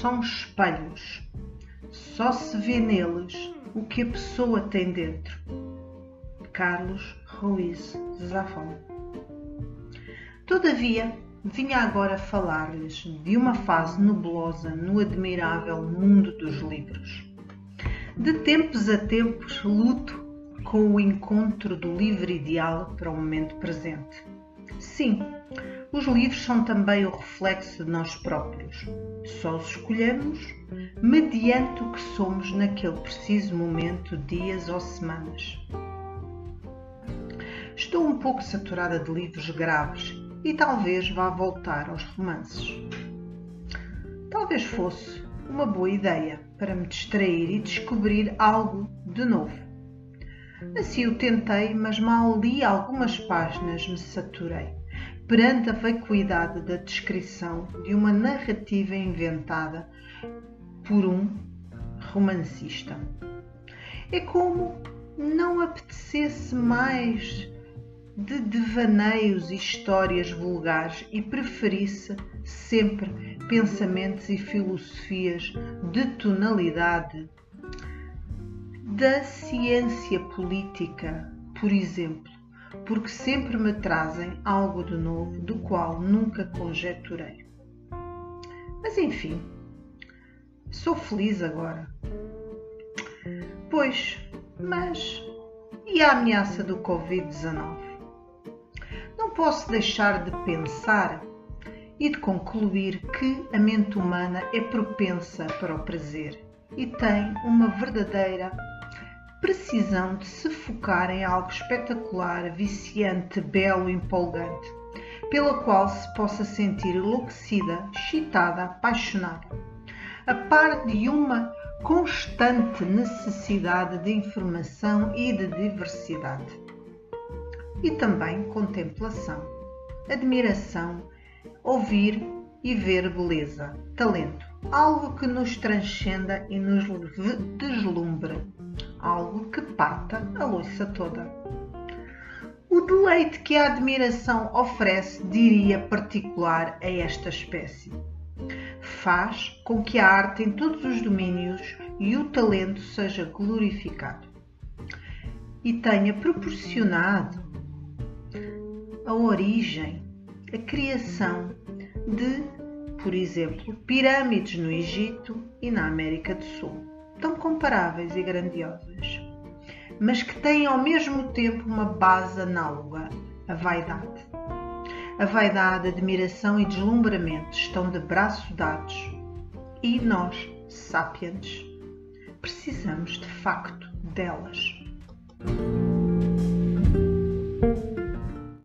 são espelhos. Só se vê neles o que a pessoa tem dentro. Carlos Ruiz Zafón. Todavia, vinha agora falar-lhes de uma fase nublosa no admirável mundo dos livros. De tempos a tempos luto com o encontro do livro ideal para o momento presente. Sim, os livros são também o reflexo de nós próprios. Só os escolhemos mediante o que somos naquele preciso momento, dias ou semanas. Estou um pouco saturada de livros graves e talvez vá voltar aos romances. Talvez fosse uma boa ideia para me distrair e descobrir algo de novo. Assim o tentei, mas mal li algumas páginas me saturei perante a vacuidade da descrição de uma narrativa inventada por um romancista. É como não apetecesse mais de devaneios e histórias vulgares e preferisse sempre pensamentos e filosofias de tonalidade da ciência política, por exemplo, porque sempre me trazem algo de novo do qual nunca conjecturei. Mas enfim, sou feliz agora. Pois, mas e a ameaça do Covid-19? Não posso deixar de pensar e de concluir que a mente humana é propensa para o prazer e tem uma verdadeira precisão de se focar em algo espetacular, viciante, belo, empolgante, pela qual se possa sentir enlouquecida, excitada, apaixonada, a par de uma constante necessidade de informação e de diversidade. E também contemplação, admiração, ouvir e ver beleza, talento, algo que nos transcenda e nos deslumbre algo que parta a louça toda. O deleite que a admiração oferece, diria particular a esta espécie, faz com que a arte em todos os domínios e o talento seja glorificado e tenha proporcionado a origem, a criação de, por exemplo, pirâmides no Egito e na América do Sul tão comparáveis e grandiosas, mas que têm ao mesmo tempo uma base análoga, a vaidade. A vaidade, admiração e deslumbramento estão de braços dados e nós, sapiens, precisamos de facto delas.